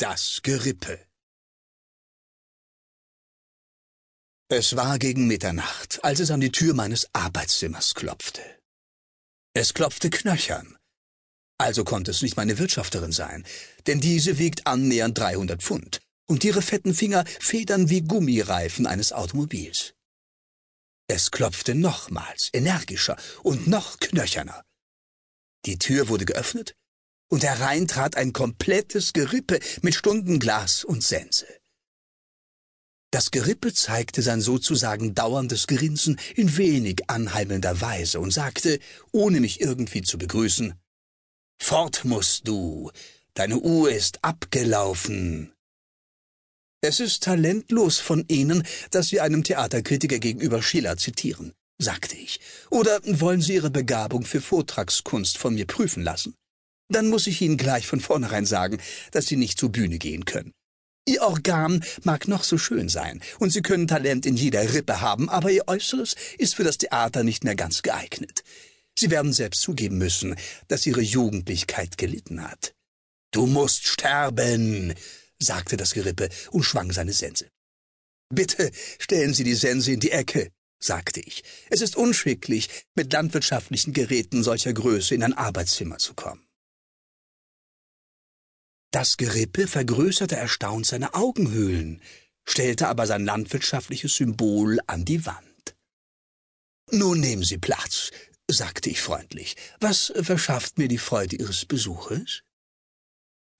Das Gerippe. Es war gegen Mitternacht, als es an die Tür meines Arbeitszimmers klopfte. Es klopfte knöchern. Also konnte es nicht meine Wirtschafterin sein, denn diese wiegt annähernd 300 Pfund und ihre fetten Finger federn wie Gummireifen eines Automobils. Es klopfte nochmals, energischer und noch knöcherner. Die Tür wurde geöffnet und herein trat ein komplettes Gerippe mit Stundenglas und Sense. Das Gerippe zeigte sein sozusagen dauerndes Grinsen in wenig anheimelnder Weise und sagte, ohne mich irgendwie zu begrüßen, Fort musst du, deine Uhr ist abgelaufen. Es ist talentlos von Ihnen, dass Sie einem Theaterkritiker gegenüber Schiller zitieren, sagte ich. Oder wollen Sie Ihre Begabung für Vortragskunst von mir prüfen lassen? Dann muss ich Ihnen gleich von vornherein sagen, dass Sie nicht zur Bühne gehen können. Ihr Organ mag noch so schön sein, und Sie können Talent in jeder Rippe haben, aber Ihr Äußeres ist für das Theater nicht mehr ganz geeignet. Sie werden selbst zugeben müssen, dass Ihre Jugendlichkeit gelitten hat. Du musst sterben, sagte das Gerippe und schwang seine Sense. Bitte stellen Sie die Sense in die Ecke, sagte ich. Es ist unschicklich, mit landwirtschaftlichen Geräten solcher Größe in ein Arbeitszimmer zu kommen. Das Gerippe vergrößerte erstaunt seine Augenhöhlen, stellte aber sein landwirtschaftliches Symbol an die Wand. Nun nehmen Sie Platz, sagte ich freundlich. Was verschafft mir die Freude Ihres Besuches?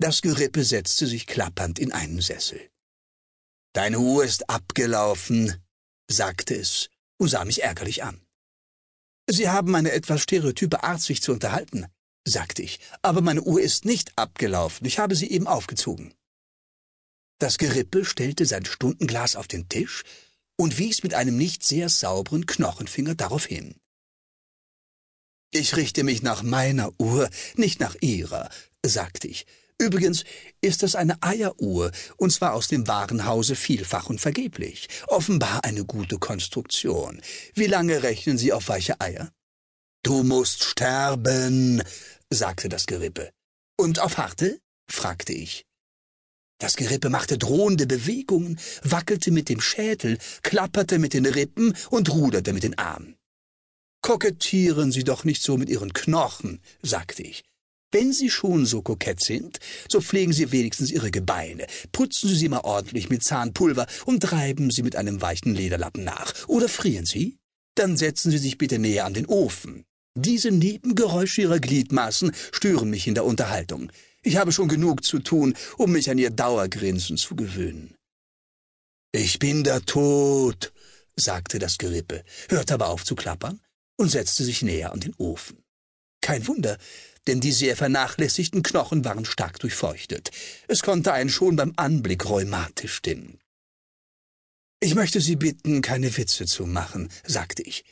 Das Gerippe setzte sich klappernd in einen Sessel. Deine Uhr ist abgelaufen, sagte es und sah mich ärgerlich an. Sie haben eine etwas stereotype Art, sich zu unterhalten sagte ich, aber meine Uhr ist nicht abgelaufen, ich habe sie eben aufgezogen. Das Gerippe stellte sein Stundenglas auf den Tisch und wies mit einem nicht sehr sauberen Knochenfinger darauf hin. Ich richte mich nach meiner Uhr, nicht nach Ihrer, sagte ich. Übrigens ist es eine Eieruhr, und zwar aus dem Warenhause vielfach und vergeblich. Offenbar eine gute Konstruktion. Wie lange rechnen Sie auf weiche Eier? Du musst sterben, sagte das Gerippe. Und auf harte? fragte ich. Das Gerippe machte drohende Bewegungen, wackelte mit dem Schädel, klapperte mit den Rippen und ruderte mit den Armen. Kokettieren Sie doch nicht so mit Ihren Knochen, sagte ich. Wenn Sie schon so kokett sind, so pflegen Sie wenigstens Ihre Gebeine, putzen Sie sie mal ordentlich mit Zahnpulver und reiben Sie mit einem weichen Lederlappen nach. Oder frieren Sie? Dann setzen Sie sich bitte näher an den Ofen. Diese Nebengeräusche ihrer Gliedmaßen stören mich in der Unterhaltung. Ich habe schon genug zu tun, um mich an ihr Dauergrinsen zu gewöhnen. Ich bin der Tod, sagte das Gerippe, hörte aber auf zu klappern und setzte sich näher an den Ofen. Kein Wunder, denn die sehr vernachlässigten Knochen waren stark durchfeuchtet. Es konnte einen schon beim Anblick rheumatisch stimmen. Ich möchte Sie bitten, keine Witze zu machen, sagte ich.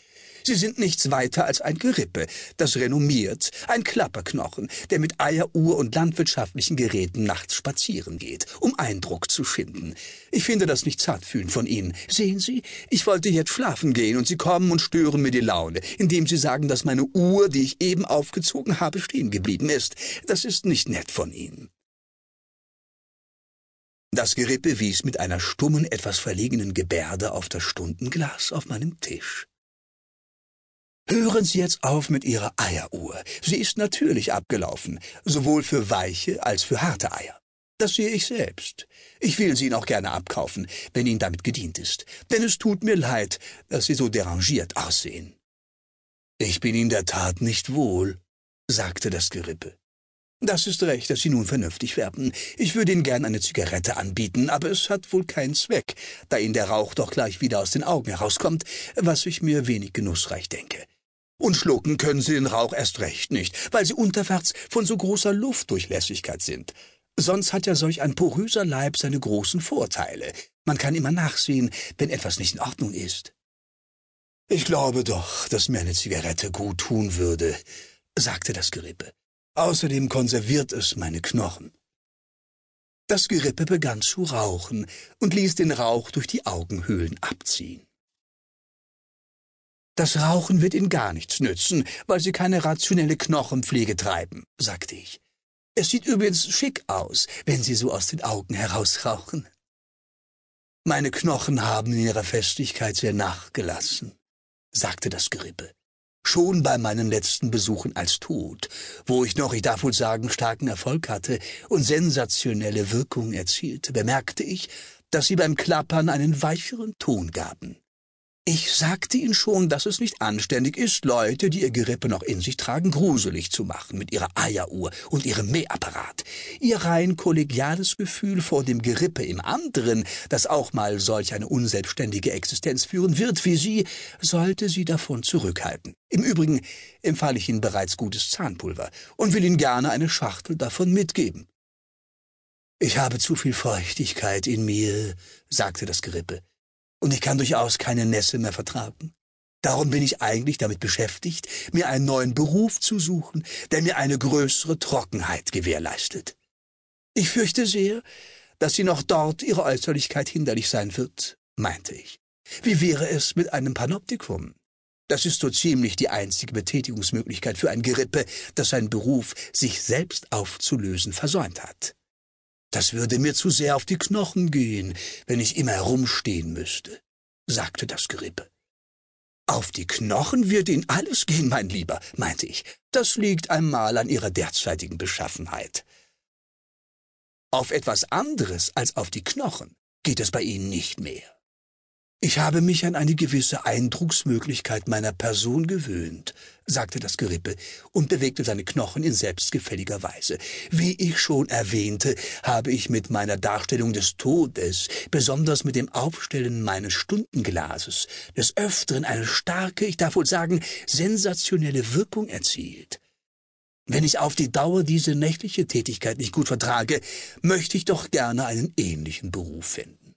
Sie sind nichts weiter als ein Gerippe, das renommiert, ein Klapperknochen, der mit Eieruhr und landwirtschaftlichen Geräten nachts spazieren geht, um Eindruck zu schinden. Ich finde das nicht zartfühlend von Ihnen. Sehen Sie, ich wollte jetzt schlafen gehen, und Sie kommen und stören mir die Laune, indem Sie sagen, dass meine Uhr, die ich eben aufgezogen habe, stehen geblieben ist. Das ist nicht nett von Ihnen. Das Gerippe wies mit einer stummen, etwas verlegenen Gebärde auf das Stundenglas auf meinem Tisch. Hören Sie jetzt auf mit Ihrer Eieruhr. Sie ist natürlich abgelaufen, sowohl für weiche als für harte Eier. Das sehe ich selbst. Ich will sie Ihnen auch gerne abkaufen, wenn Ihnen damit gedient ist, denn es tut mir leid, dass Sie so derangiert aussehen. Ich bin in der Tat nicht wohl, sagte das Gerippe. Das ist recht, dass Sie nun vernünftig werden. Ich würde Ihnen gern eine Zigarette anbieten, aber es hat wohl keinen Zweck, da Ihnen der Rauch doch gleich wieder aus den Augen herauskommt, was ich mir wenig genussreich denke. Und schlucken können sie den Rauch erst recht nicht, weil sie unterwärts von so großer Luftdurchlässigkeit sind. Sonst hat ja solch ein poröser Leib seine großen Vorteile. Man kann immer nachsehen, wenn etwas nicht in Ordnung ist. Ich glaube doch, dass mir eine Zigarette gut tun würde, sagte das Gerippe. Außerdem konserviert es meine Knochen. Das Gerippe begann zu rauchen und ließ den Rauch durch die Augenhöhlen abziehen. Das Rauchen wird Ihnen gar nichts nützen, weil Sie keine rationelle Knochenpflege treiben, sagte ich. Es sieht übrigens schick aus, wenn Sie so aus den Augen herausrauchen. Meine Knochen haben in ihrer Festigkeit sehr nachgelassen, sagte das Gerippe. Schon bei meinen letzten Besuchen als Tod, wo ich noch, ich darf wohl sagen, starken Erfolg hatte und sensationelle Wirkung erzielte, bemerkte ich, dass sie beim Klappern einen weicheren Ton gaben. Ich sagte Ihnen schon, dass es nicht anständig ist, Leute, die ihr Gerippe noch in sich tragen, gruselig zu machen mit ihrer Eieruhr und ihrem Mähapparat. Ihr rein kollegiales Gefühl vor dem Gerippe im anderen, das auch mal solch eine unselbstständige Existenz führen wird wie Sie, sollte Sie davon zurückhalten. Im Übrigen empfahle ich Ihnen bereits gutes Zahnpulver und will Ihnen gerne eine Schachtel davon mitgeben. Ich habe zu viel Feuchtigkeit in mir, sagte das Gerippe und ich kann durchaus keine Nässe mehr vertragen. Darum bin ich eigentlich damit beschäftigt, mir einen neuen Beruf zu suchen, der mir eine größere Trockenheit gewährleistet. Ich fürchte sehr, dass sie noch dort ihre Äußerlichkeit hinderlich sein wird, meinte ich. Wie wäre es mit einem Panoptikum? Das ist so ziemlich die einzige Betätigungsmöglichkeit für ein Gerippe, das seinen Beruf, sich selbst aufzulösen, versäumt hat. Das würde mir zu sehr auf die Knochen gehen, wenn ich immer herumstehen müsste, sagte das Gerippe. Auf die Knochen wird Ihnen alles gehen, mein Lieber, meinte ich. Das liegt einmal an Ihrer derzeitigen Beschaffenheit. Auf etwas anderes als auf die Knochen geht es bei Ihnen nicht mehr. Ich habe mich an eine gewisse Eindrucksmöglichkeit meiner Person gewöhnt, sagte das Gerippe und bewegte seine Knochen in selbstgefälliger Weise. Wie ich schon erwähnte, habe ich mit meiner Darstellung des Todes, besonders mit dem Aufstellen meines Stundenglases, des Öfteren eine starke, ich darf wohl sagen, sensationelle Wirkung erzielt. Wenn ich auf die Dauer diese nächtliche Tätigkeit nicht gut vertrage, möchte ich doch gerne einen ähnlichen Beruf finden.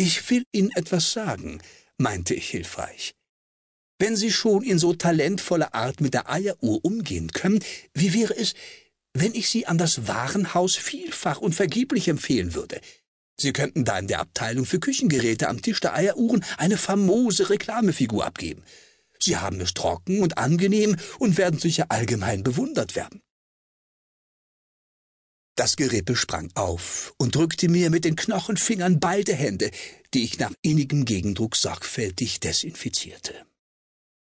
Ich will Ihnen etwas sagen, meinte ich hilfreich. Wenn Sie schon in so talentvoller Art mit der Eieruhr umgehen können, wie wäre es, wenn ich Sie an das Warenhaus vielfach und vergeblich empfehlen würde? Sie könnten da in der Abteilung für Küchengeräte am Tisch der Eieruhren eine famose Reklamefigur abgeben. Sie haben es trocken und angenehm und werden sicher allgemein bewundert werden. Das Gerippe sprang auf und drückte mir mit den Knochenfingern beide Hände, die ich nach innigem Gegendruck sorgfältig desinfizierte.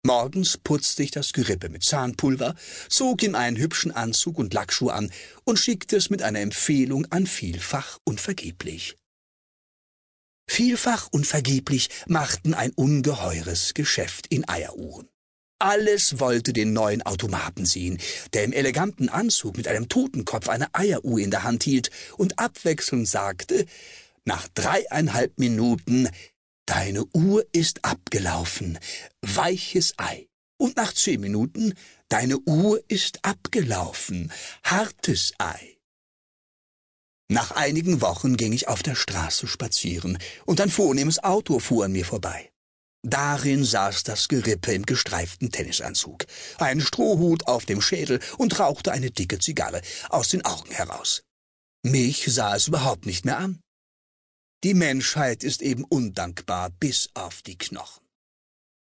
Morgens putzte ich das Gerippe mit Zahnpulver, zog ihm einen hübschen Anzug und Lackschuh an und schickte es mit einer Empfehlung an vielfach und vergeblich. Vielfach und vergeblich machten ein ungeheures Geschäft in Eieruhren. Alles wollte den neuen Automaten sehen, der im eleganten Anzug mit einem Totenkopf eine Eieruhr in der Hand hielt und abwechselnd sagte, nach dreieinhalb Minuten, Deine Uhr ist abgelaufen, weiches Ei. Und nach zehn Minuten, Deine Uhr ist abgelaufen, hartes Ei. Nach einigen Wochen ging ich auf der Straße spazieren, und ein vornehmes Auto fuhr an mir vorbei. Darin saß das Gerippe im gestreiften Tennisanzug, ein Strohhut auf dem Schädel und rauchte eine dicke Zigarre aus den Augen heraus. Mich sah es überhaupt nicht mehr an. Die Menschheit ist eben undankbar bis auf die Knochen.